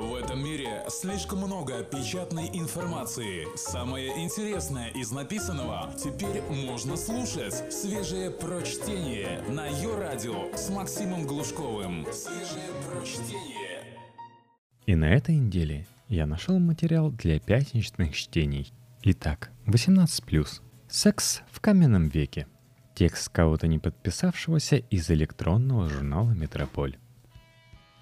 В этом мире слишком много печатной информации. Самое интересное из написанного теперь можно слушать. Свежее прочтение на ее радио с Максимом Глушковым. Свежее прочтение. И на этой неделе я нашел материал для пятничных чтений. Итак, 18+. Секс в каменном веке. Текст кого-то не подписавшегося из электронного журнала «Метрополь».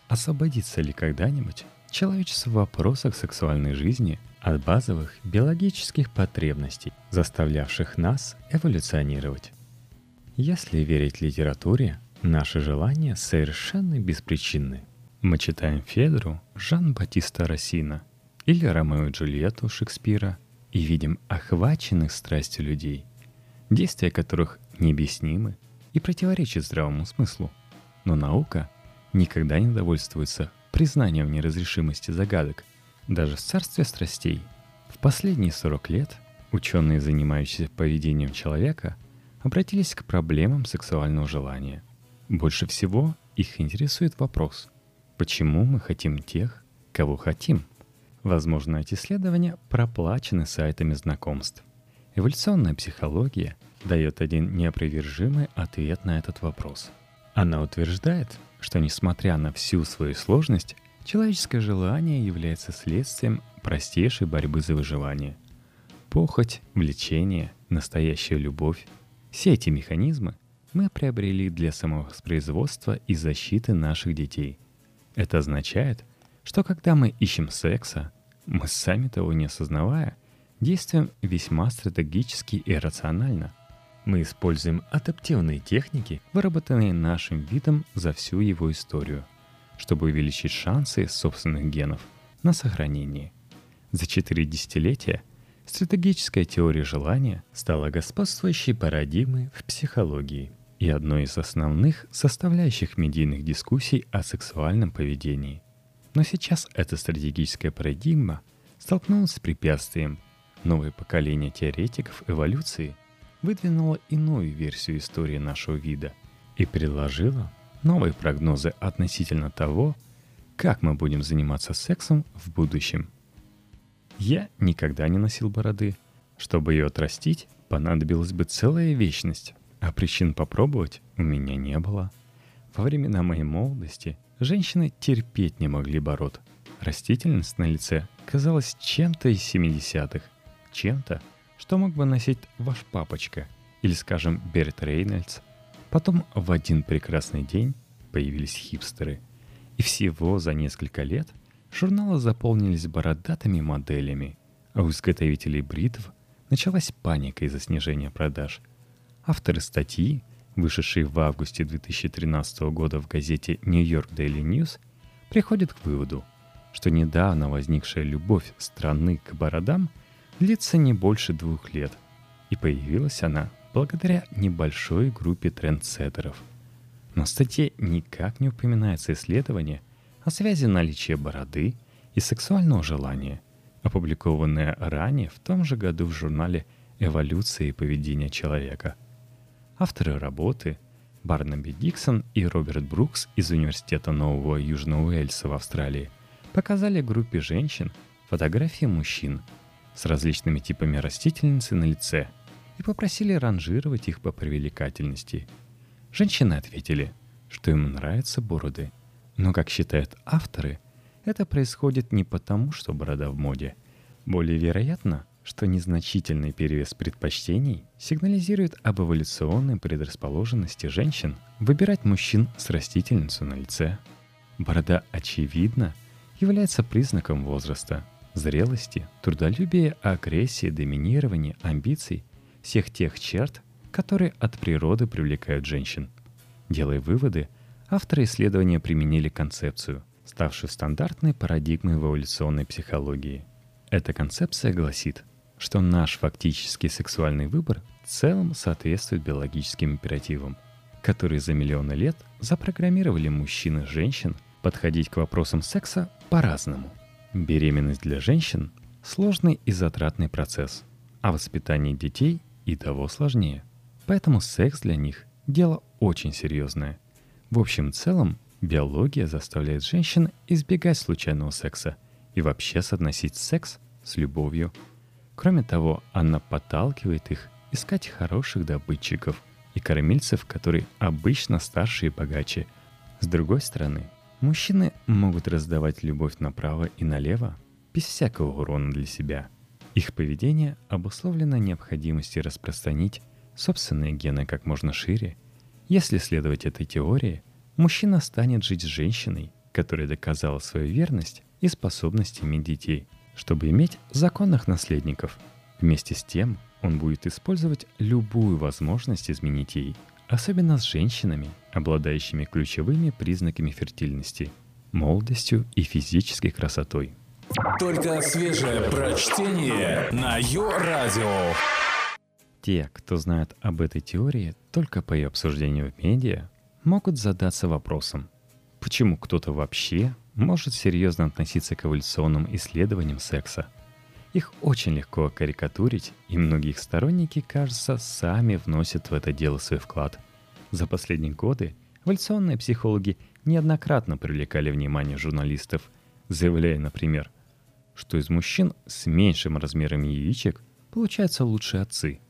Освободится ли когда-нибудь человечество в вопросах сексуальной жизни от базовых биологических потребностей, заставлявших нас эволюционировать. Если верить литературе, наши желания совершенно беспричинны. Мы читаем Федру Жан-Батиста Рассина или Ромео и Джульетту Шекспира и видим охваченных страстью людей, действия которых необъяснимы и противоречат здравому смыслу. Но наука никогда не довольствуется признание в неразрешимости загадок, даже в царстве страстей. В последние 40 лет ученые, занимающиеся поведением человека, обратились к проблемам сексуального желания. Больше всего их интересует вопрос, почему мы хотим тех, кого хотим. Возможно, эти исследования проплачены сайтами знакомств. Эволюционная психология дает один неопровержимый ответ на этот вопрос. Она утверждает, что несмотря на всю свою сложность, человеческое желание является следствием простейшей борьбы за выживание. Похоть, влечение, настоящая любовь – все эти механизмы мы приобрели для самовоспроизводства и защиты наших детей. Это означает, что когда мы ищем секса, мы сами того не осознавая, действуем весьма стратегически и рационально. Мы используем адаптивные техники, выработанные нашим видом за всю его историю, чтобы увеличить шансы собственных генов на сохранение. За четыре десятилетия стратегическая теория желания стала господствующей парадигмой в психологии и одной из основных составляющих медийных дискуссий о сексуальном поведении. Но сейчас эта стратегическая парадигма столкнулась с препятствием. Новое поколение теоретиков эволюции – выдвинула иную версию истории нашего вида и предложила новые прогнозы относительно того, как мы будем заниматься сексом в будущем. Я никогда не носил бороды. Чтобы ее отрастить, понадобилась бы целая вечность, а причин попробовать у меня не было. Во времена моей молодости женщины терпеть не могли бород. Растительность на лице казалась чем-то из 70-х, чем-то, что мог бы носить ваш папочка или, скажем, Берт Рейнольдс. Потом в один прекрасный день появились хипстеры. И всего за несколько лет журналы заполнились бородатыми моделями, а у изготовителей бритв началась паника из-за снижения продаж. Авторы статьи, вышедшие в августе 2013 года в газете New York Daily News, приходят к выводу, что недавно возникшая любовь страны к бородам – длится не больше двух лет, и появилась она благодаря небольшой группе трендсеттеров. Но в статье никак не упоминается исследование о связи наличия бороды и сексуального желания, опубликованное ранее в том же году в журнале «Эволюция и поведение человека». Авторы работы Барнаби Диксон и Роберт Брукс из Университета Нового Южного Уэльса в Австралии показали группе женщин фотографии мужчин – с различными типами растительницы на лице и попросили ранжировать их по привлекательности. Женщины ответили, что им нравятся бороды. Но, как считают авторы, это происходит не потому, что борода в моде. Более вероятно, что незначительный перевес предпочтений сигнализирует об эволюционной предрасположенности женщин выбирать мужчин с растительницей на лице. Борода, очевидно, является признаком возраста – зрелости, трудолюбия, агрессии, доминирования, амбиций, всех тех черт, которые от природы привлекают женщин. Делая выводы, авторы исследования применили концепцию, ставшую стандартной парадигмой в эволюционной психологии. Эта концепция гласит, что наш фактический сексуальный выбор в целом соответствует биологическим императивам, которые за миллионы лет запрограммировали мужчин и женщин подходить к вопросам секса по-разному. Беременность для женщин – сложный и затратный процесс, а воспитание детей и того сложнее. Поэтому секс для них – дело очень серьезное. В общем целом, Биология заставляет женщин избегать случайного секса и вообще соотносить секс с любовью. Кроме того, она подталкивает их искать хороших добытчиков и кормильцев, которые обычно старше и богаче. С другой стороны, мужчины могут раздавать любовь направо и налево, без всякого урона для себя. Их поведение обусловлено необходимостью распространить собственные гены как можно шире. Если следовать этой теории, мужчина станет жить с женщиной, которая доказала свою верность и способность иметь детей, чтобы иметь законных наследников. Вместе с тем, он будет использовать любую возможность изменить ей, особенно с женщинами, обладающими ключевыми признаками фертильности – молодостью и физической красотой. Только свежее прочтение на Йо-Радио. Те, кто знает об этой теории только по ее обсуждению в медиа, могут задаться вопросом, почему кто-то вообще может серьезно относиться к эволюционным исследованиям секса – их очень легко карикатурить, и многие их сторонники, кажется, сами вносят в это дело свой вклад. За последние годы эволюционные психологи неоднократно привлекали внимание журналистов, заявляя, например, что из мужчин с меньшим размером яичек получаются лучшие отцы,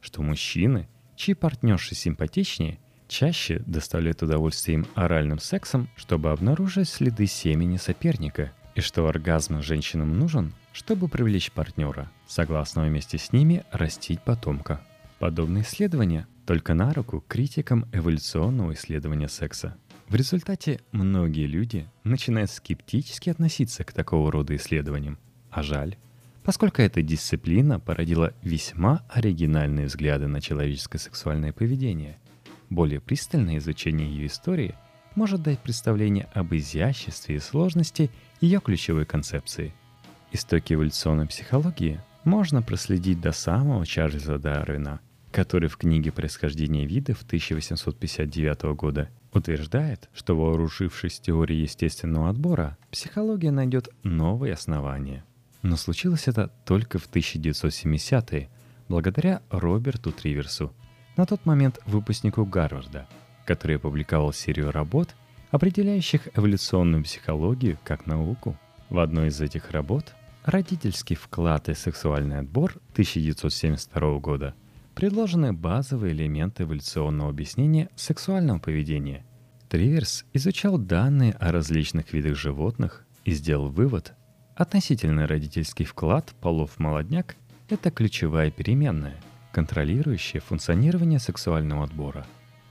что мужчины, чьи партнерши симпатичнее, чаще доставляют удовольствие им оральным сексом, чтобы обнаружить следы семени соперника, и что оргазм женщинам нужен, чтобы привлечь партнера, согласного вместе с ними растить потомка. Подобные исследования только на руку критикам эволюционного исследования секса. В результате многие люди начинают скептически относиться к такого рода исследованиям. А жаль, поскольку эта дисциплина породила весьма оригинальные взгляды на человеческое сексуальное поведение. Более пристальное изучение ее истории может дать представление об изяществе и сложности ее ключевой концепции – Истоки эволюционной психологии можно проследить до самого Чарльза Дарвина, который в книге «Происхождение видов» 1859 года утверждает, что вооружившись теорией естественного отбора, психология найдет новые основания. Но случилось это только в 1970-е, благодаря Роберту Триверсу, на тот момент выпускнику Гарварда, который опубликовал серию работ, определяющих эволюционную психологию как науку. В одной из этих работ Родительский вклад и сексуальный отбор 1972 года предложены базовые элементы эволюционного объяснения сексуального поведения. Триверс изучал данные о различных видах животных и сделал вывод, относительно родительский вклад полов в молодняк – это ключевая переменная, контролирующая функционирование сексуального отбора.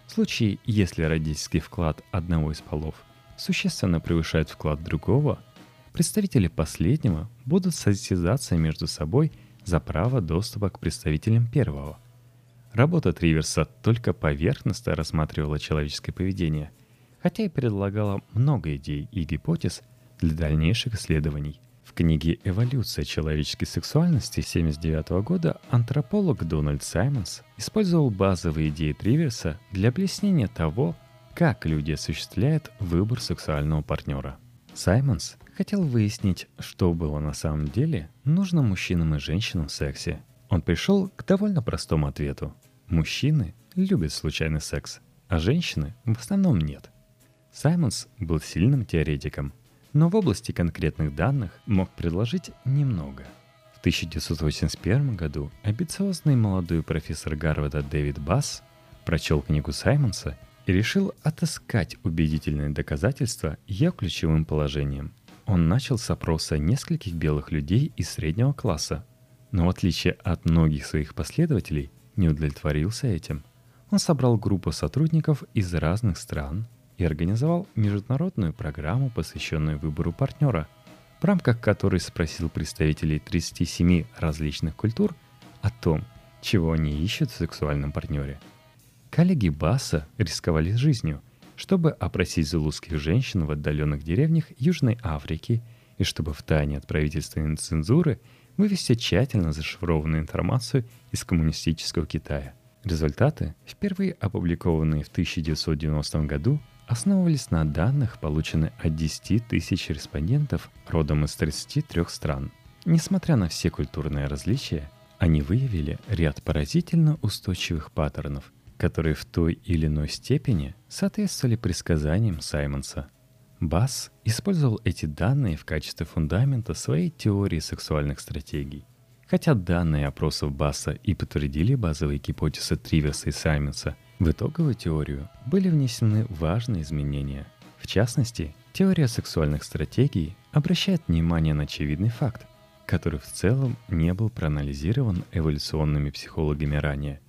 В случае, если родительский вклад одного из полов существенно превышает вклад другого – представители последнего будут состязаться между собой за право доступа к представителям первого. Работа Триверса только поверхностно рассматривала человеческое поведение, хотя и предлагала много идей и гипотез для дальнейших исследований. В книге «Эволюция человеческой сексуальности» 1979 года антрополог Дональд Саймонс использовал базовые идеи Триверса для объяснения того, как люди осуществляют выбор сексуального партнера. Саймонс хотел выяснить, что было на самом деле нужно мужчинам и женщинам в сексе. Он пришел к довольно простому ответу. Мужчины любят случайный секс, а женщины в основном нет. Саймонс был сильным теоретиком, но в области конкретных данных мог предложить немного. В 1981 году амбициозный молодой профессор Гарварда Дэвид Басс прочел книгу Саймонса и решил отыскать убедительные доказательства ее ключевым положением – он начал с опроса нескольких белых людей из среднего класса, но в отличие от многих своих последователей, не удовлетворился этим. Он собрал группу сотрудников из разных стран и организовал международную программу, посвященную выбору партнера, в рамках которой спросил представителей 37 различных культур о том, чего они ищут в сексуальном партнере. Коллеги Басса рисковали жизнью – чтобы опросить зулузских женщин в отдаленных деревнях Южной Африки и чтобы в тайне от правительственной цензуры вывести тщательно зашифрованную информацию из коммунистического Китая. Результаты, впервые опубликованные в 1990 году, основывались на данных, полученных от 10 тысяч респондентов родом из 33 стран. Несмотря на все культурные различия, они выявили ряд поразительно устойчивых паттернов – которые в той или иной степени соответствовали предсказаниям Саймонса. Басс использовал эти данные в качестве фундамента своей теории сексуальных стратегий. Хотя данные опросов Басса и подтвердили базовые гипотезы Триверса и Саймонса, в итоговую теорию были внесены важные изменения. В частности, теория сексуальных стратегий обращает внимание на очевидный факт, который в целом не был проанализирован эволюционными психологами ранее.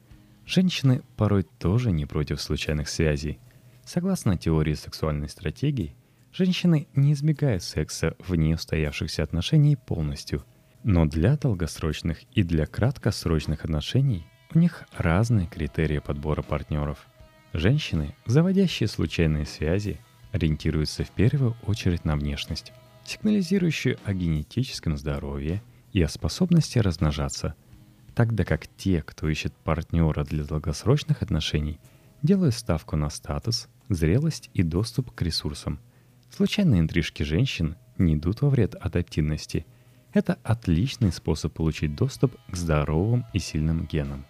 Женщины порой тоже не против случайных связей. Согласно теории сексуальной стратегии, женщины не избегают секса вне устоявшихся отношений полностью – но для долгосрочных и для краткосрочных отношений у них разные критерии подбора партнеров. Женщины, заводящие случайные связи, ориентируются в первую очередь на внешность, сигнализирующую о генетическом здоровье и о способности размножаться, тогда как те, кто ищет партнера для долгосрочных отношений, делают ставку на статус, зрелость и доступ к ресурсам. Случайные интрижки женщин не идут во вред адаптивности – это отличный способ получить доступ к здоровым и сильным генам.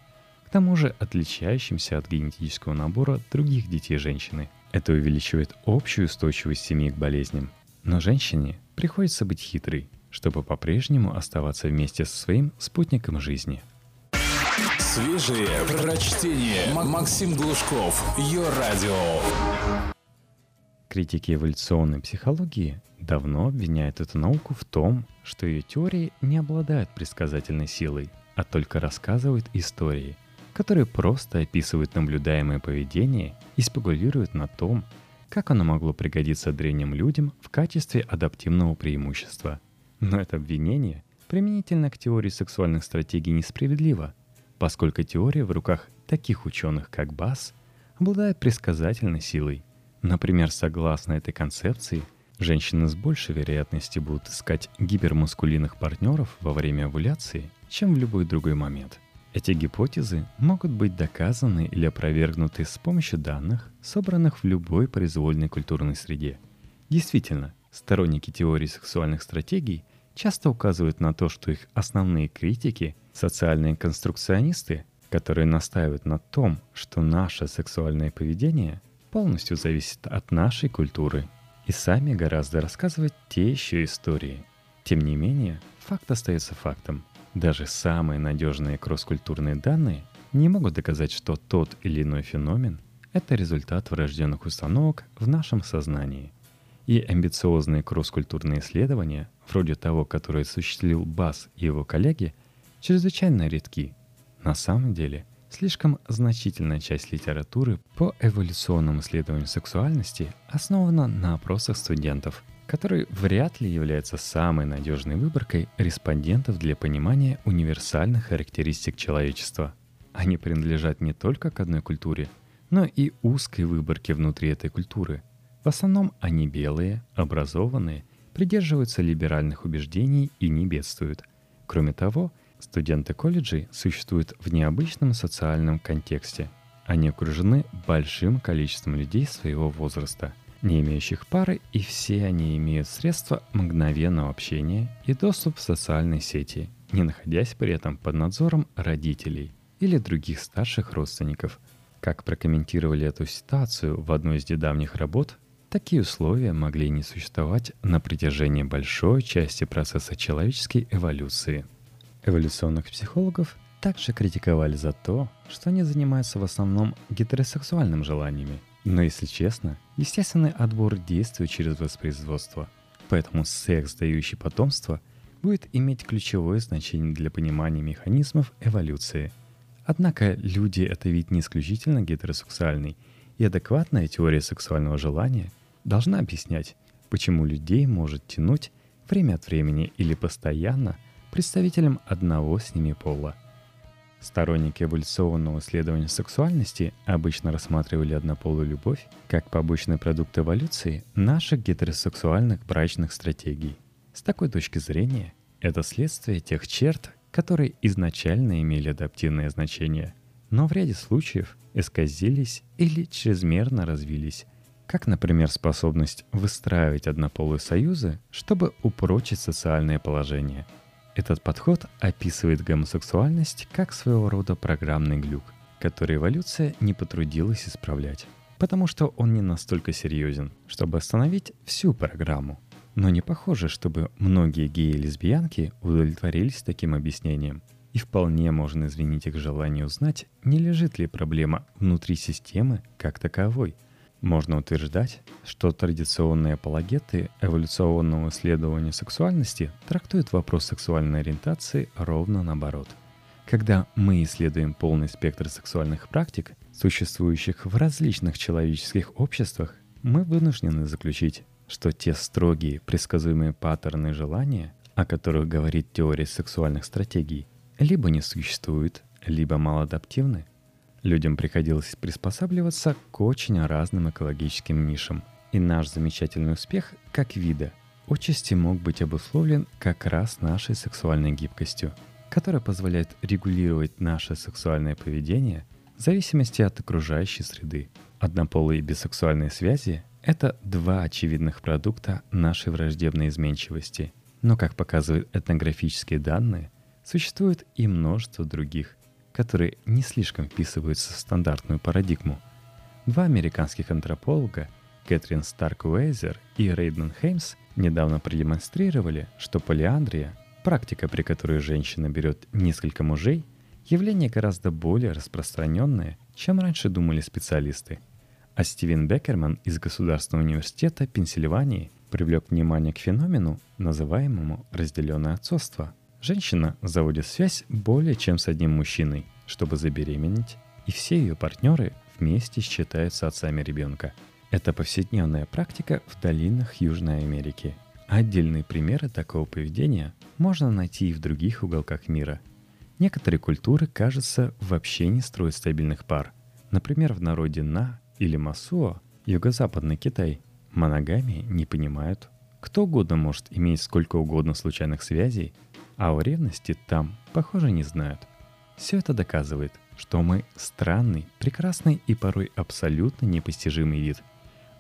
К тому же отличающимся от генетического набора других детей женщины. Это увеличивает общую устойчивость семьи к болезням. Но женщине приходится быть хитрой, чтобы по-прежнему оставаться вместе со своим спутником жизни. Свежие прочтение. Максим Глушков. Ее радио. Критики эволюционной психологии давно обвиняют эту науку в том, что ее теории не обладают предсказательной силой, а только рассказывают истории, которые просто описывают наблюдаемое поведение и спекулируют на том, как оно могло пригодиться древним людям в качестве адаптивного преимущества. Но это обвинение применительно к теории сексуальных стратегий несправедливо, поскольку теория в руках таких ученых, как Басс, обладает предсказательной силой. Например, согласно этой концепции – Женщины с большей вероятностью будут искать гипермускулинных партнеров во время овуляции, чем в любой другой момент. Эти гипотезы могут быть доказаны или опровергнуты с помощью данных, собранных в любой произвольной культурной среде. Действительно, сторонники теории сексуальных стратегий часто указывают на то, что их основные критики – социальные конструкционисты, которые настаивают на том, что наше сексуальное поведение полностью зависит от нашей культуры и сами гораздо рассказывать те еще истории. Тем не менее, факт остается фактом. Даже самые надежные кросс-культурные данные не могут доказать, что тот или иной феномен – это результат врожденных установок в нашем сознании. И амбициозные кросс-культурные исследования, вроде того, которое осуществил Бас и его коллеги, чрезвычайно редки. На самом деле – Слишком значительная часть литературы по эволюционному исследованию сексуальности основана на опросах студентов, которые вряд ли являются самой надежной выборкой респондентов для понимания универсальных характеристик человечества. Они принадлежат не только к одной культуре, но и узкой выборке внутри этой культуры. В основном они белые, образованные, придерживаются либеральных убеждений и не бедствуют. Кроме того, Студенты колледжей существуют в необычном социальном контексте. Они окружены большим количеством людей своего возраста, не имеющих пары, и все они имеют средства мгновенного общения и доступ в социальные сети, не находясь при этом под надзором родителей или других старших родственников. Как прокомментировали эту ситуацию в одной из недавних работ, такие условия могли не существовать на протяжении большой части процесса человеческой эволюции – Эволюционных психологов также критиковали за то, что они занимаются в основном гетеросексуальными желаниями. Но если честно, естественный отбор действует через воспроизводство. Поэтому секс, дающий потомство, будет иметь ключевое значение для понимания механизмов эволюции. Однако люди — это вид не исключительно гетеросексуальный, и адекватная теория сексуального желания должна объяснять, почему людей может тянуть время от времени или постоянно — представителям одного с ними пола. Сторонники эволюционного исследования сексуальности обычно рассматривали однополую любовь как побочный продукт эволюции наших гетеросексуальных брачных стратегий. С такой точки зрения, это следствие тех черт, которые изначально имели адаптивное значение, но в ряде случаев исказились или чрезмерно развились, как, например, способность выстраивать однополые союзы, чтобы упрочить социальное положение – этот подход описывает гомосексуальность как своего рода программный глюк, который эволюция не потрудилась исправлять, потому что он не настолько серьезен, чтобы остановить всю программу. Но не похоже, чтобы многие геи и лесбиянки удовлетворились таким объяснением. И вполне можно извинить их желание узнать, не лежит ли проблема внутри системы как таковой. Можно утверждать, что традиционные апологеты эволюционного исследования сексуальности трактуют вопрос сексуальной ориентации ровно наоборот. Когда мы исследуем полный спектр сексуальных практик, существующих в различных человеческих обществах, мы вынуждены заключить, что те строгие, предсказуемые паттерны желания, о которых говорит теория сексуальных стратегий, либо не существуют, либо малоадаптивны. Людям приходилось приспосабливаться к очень разным экологическим нишам. И наш замечательный успех как вида отчасти мог быть обусловлен как раз нашей сексуальной гибкостью, которая позволяет регулировать наше сексуальное поведение в зависимости от окружающей среды. Однополые и бисексуальные связи это два очевидных продукта нашей враждебной изменчивости. Но, как показывают этнографические данные, существует и множество других, которые не слишком вписываются в стандартную парадигму. Два американских антрополога, Кэтрин Старк Уэйзер и Рейден Хеймс, недавно продемонстрировали, что полиандрия, практика, при которой женщина берет несколько мужей, явление гораздо более распространенное, чем раньше думали специалисты – а Стивен Беккерман из Государственного университета Пенсильвании привлек внимание к феномену, называемому разделенное отцовство. Женщина заводит связь более чем с одним мужчиной, чтобы забеременеть, и все ее партнеры вместе считаются отцами ребенка. Это повседневная практика в долинах Южной Америки. Отдельные примеры такого поведения можно найти и в других уголках мира. Некоторые культуры, кажется, вообще не строят стабильных пар. Например, в народе На или Масуо, юго-западный Китай, моногамии не понимают. Кто угодно может иметь сколько угодно случайных связей, а о ревности там, похоже, не знают. Все это доказывает, что мы странный, прекрасный и порой абсолютно непостижимый вид.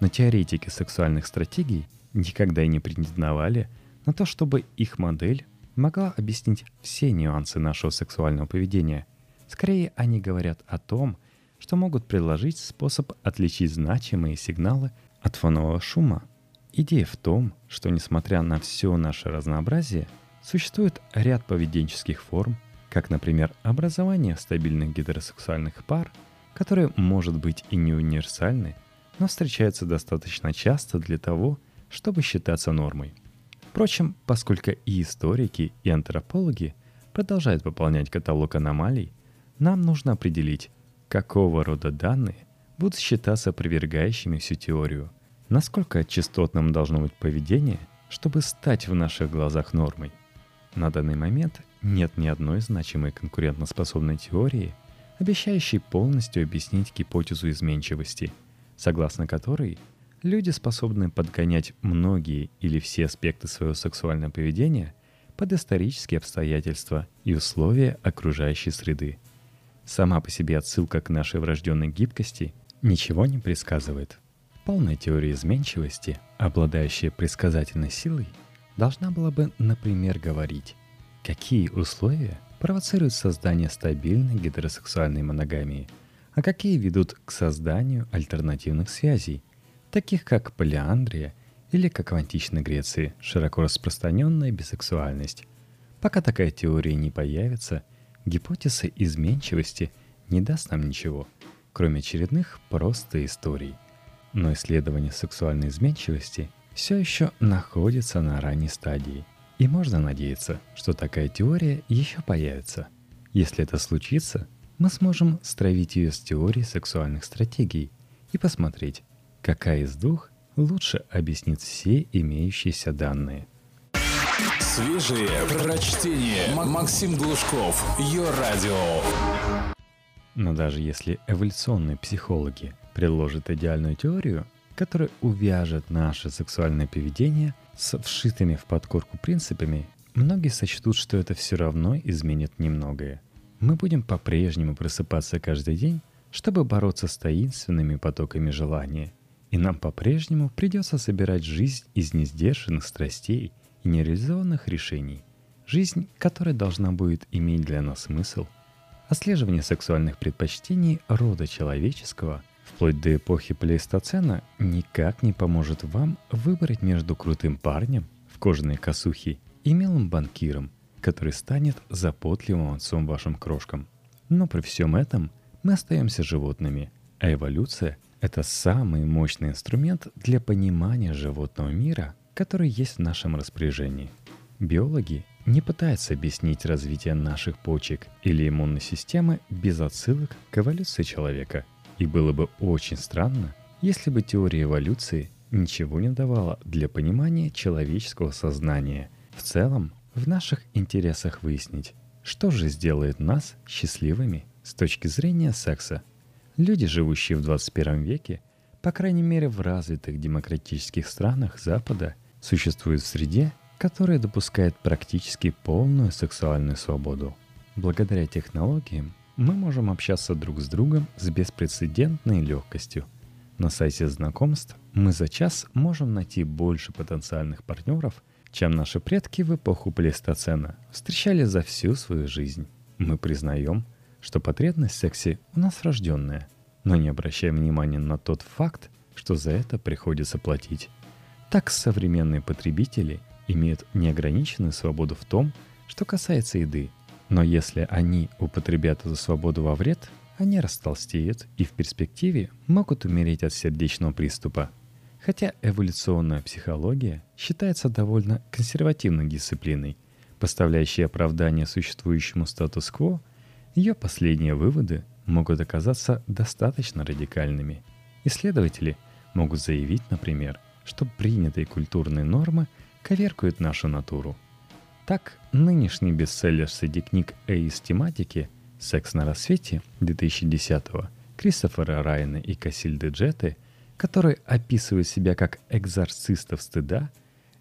Но теоретики сексуальных стратегий никогда и не претендовали на то, чтобы их модель могла объяснить все нюансы нашего сексуального поведения. Скорее, они говорят о том, что могут предложить способ отличить значимые сигналы от фонового шума. Идея в том, что несмотря на все наше разнообразие, существует ряд поведенческих форм, как, например, образование стабильных гетеросексуальных пар, которые может быть и не универсальны, но встречаются достаточно часто для того, чтобы считаться нормой. Впрочем, поскольку и историки, и антропологи продолжают пополнять каталог аномалий, нам нужно определить, какого рода данные будут считаться опровергающими всю теорию, насколько частотным должно быть поведение, чтобы стать в наших глазах нормой. На данный момент нет ни одной значимой конкурентоспособной теории, обещающей полностью объяснить гипотезу изменчивости, согласно которой люди способны подгонять многие или все аспекты своего сексуального поведения под исторические обстоятельства и условия окружающей среды – Сама по себе отсылка к нашей врожденной гибкости ничего не предсказывает. Полная теория изменчивости, обладающая предсказательной силой, должна была бы, например, говорить, какие условия провоцируют создание стабильной гетеросексуальной моногамии, а какие ведут к созданию альтернативных связей, таких как полиандрия или, как в античной Греции, широко распространенная бисексуальность. Пока такая теория не появится – Гипотеза изменчивости не даст нам ничего, кроме очередных просто историй. Но исследование сексуальной изменчивости все еще находится на ранней стадии. И можно надеяться, что такая теория еще появится. Если это случится, мы сможем стравить ее с теорией сексуальных стратегий и посмотреть, какая из двух лучше объяснит все имеющиеся данные. Свежие прочтение. Максим Глушков. Ее радио. Но даже если эволюционные психологи предложат идеальную теорию, которая увяжет наше сексуальное поведение с вшитыми в подкорку принципами, многие сочтут, что это все равно изменит немногое. Мы будем по-прежнему просыпаться каждый день, чтобы бороться с таинственными потоками желания. И нам по-прежнему придется собирать жизнь из несдержанных страстей – и нереализованных решений. Жизнь, которая должна будет иметь для нас смысл, Отслеживание сексуальных предпочтений рода человеческого вплоть до эпохи плейстоцена никак не поможет вам выбрать между крутым парнем в кожаной косухе и милым банкиром, который станет заботливым отцом вашим крошкам. Но при всем этом мы остаемся животными, а эволюция — это самый мощный инструмент для понимания животного мира, который есть в нашем распоряжении. Биологи не пытаются объяснить развитие наших почек или иммунной системы без отсылок к эволюции человека. И было бы очень странно, если бы теория эволюции ничего не давала для понимания человеческого сознания. В целом, в наших интересах выяснить, что же сделает нас счастливыми с точки зрения секса. Люди, живущие в 21 веке, по крайней мере в развитых демократических странах Запада, существуют в среде, которая допускает практически полную сексуальную свободу. Благодаря технологиям мы можем общаться друг с другом с беспрецедентной легкостью. На сайте знакомств мы за час можем найти больше потенциальных партнеров, чем наши предки в эпоху плейстоцена встречали за всю свою жизнь. Мы признаем, что потребность в сексе у нас рожденная, но не обращаем внимания на тот факт, что за это приходится платить. Так современные потребители имеют неограниченную свободу в том, что касается еды. Но если они употребят эту свободу во вред, они растолстеют и в перспективе могут умереть от сердечного приступа. Хотя эволюционная психология считается довольно консервативной дисциплиной, поставляющей оправдание существующему статус-кво, ее последние выводы могут оказаться достаточно радикальными. Исследователи могут заявить, например, что принятые культурные нормы коверкают нашу натуру. Так, нынешний бестселлер среди книг эйс тематики «Секс на рассвете» 2010 Кристофера Райана и Кассильды Джеты, который описывает себя как экзорцистов стыда,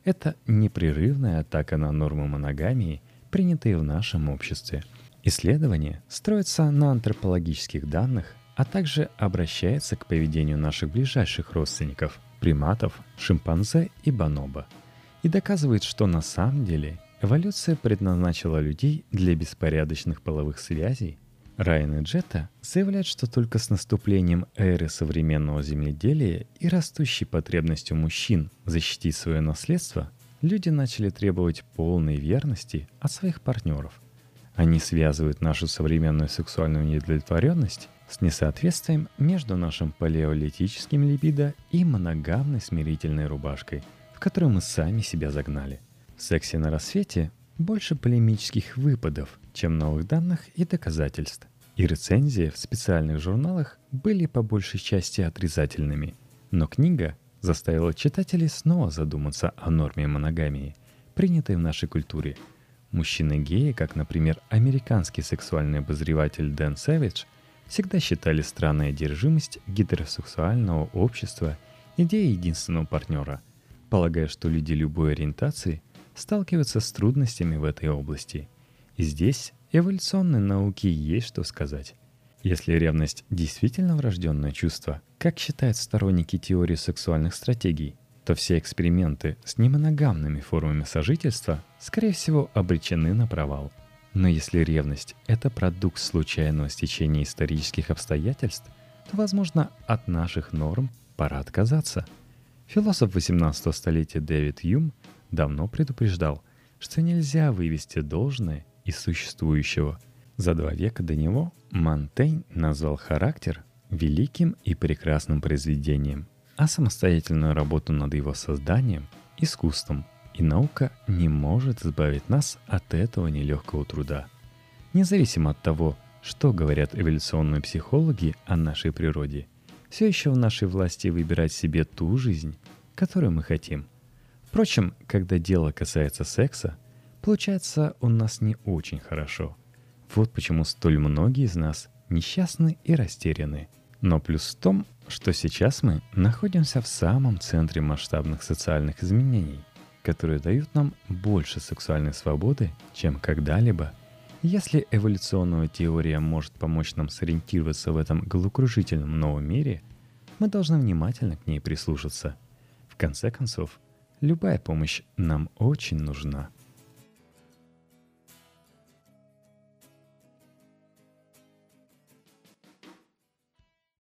это непрерывная атака на нормы моногамии, принятые в нашем обществе. Исследование строится на антропологических данных, а также обращается к поведению наших ближайших родственников – приматов, шимпанзе и бонобо – и доказывает, что на самом деле эволюция предназначила людей для беспорядочных половых связей. Райан и Джета заявляют, что только с наступлением эры современного земледелия и растущей потребностью мужчин защитить свое наследство, люди начали требовать полной верности от своих партнеров. Они связывают нашу современную сексуальную неудовлетворенность с несоответствием между нашим палеолитическим либидо и моногамной смирительной рубашкой – которую мы сами себя загнали. Сексе на рассвете больше полемических выпадов, чем новых данных и доказательств. И рецензии в специальных журналах были по большей части отрицательными. Но книга заставила читателей снова задуматься о норме моногамии, принятой в нашей культуре. Мужчины-геи, как, например, американский сексуальный обозреватель Дэн Сэвидж, всегда считали странной одержимость гетеросексуального общества идеей единственного партнера – полагая, что люди любой ориентации сталкиваются с трудностями в этой области. И здесь эволюционной науке есть что сказать. Если ревность действительно врожденное чувство, как считают сторонники теории сексуальных стратегий, то все эксперименты с немоногамными формами сожительства, скорее всего, обречены на провал. Но если ревность — это продукт случайного стечения исторических обстоятельств, то, возможно, от наших норм пора отказаться — Философ 18 столетия Дэвид Юм давно предупреждал, что нельзя вывести должное из существующего. За два века до него Монтейн назвал характер великим и прекрасным произведением, а самостоятельную работу над его созданием – искусством, и наука не может избавить нас от этого нелегкого труда. Независимо от того, что говорят эволюционные психологи о нашей природе, все еще в нашей власти выбирать себе ту жизнь, которую мы хотим. Впрочем, когда дело касается секса, получается у нас не очень хорошо. Вот почему столь многие из нас несчастны и растеряны. Но плюс в том, что сейчас мы находимся в самом центре масштабных социальных изменений, которые дают нам больше сексуальной свободы, чем когда-либо. Если эволюционная теория может помочь нам сориентироваться в этом головокружительном новом мире, мы должны внимательно к ней прислушаться – конце концов, любая помощь нам очень нужна.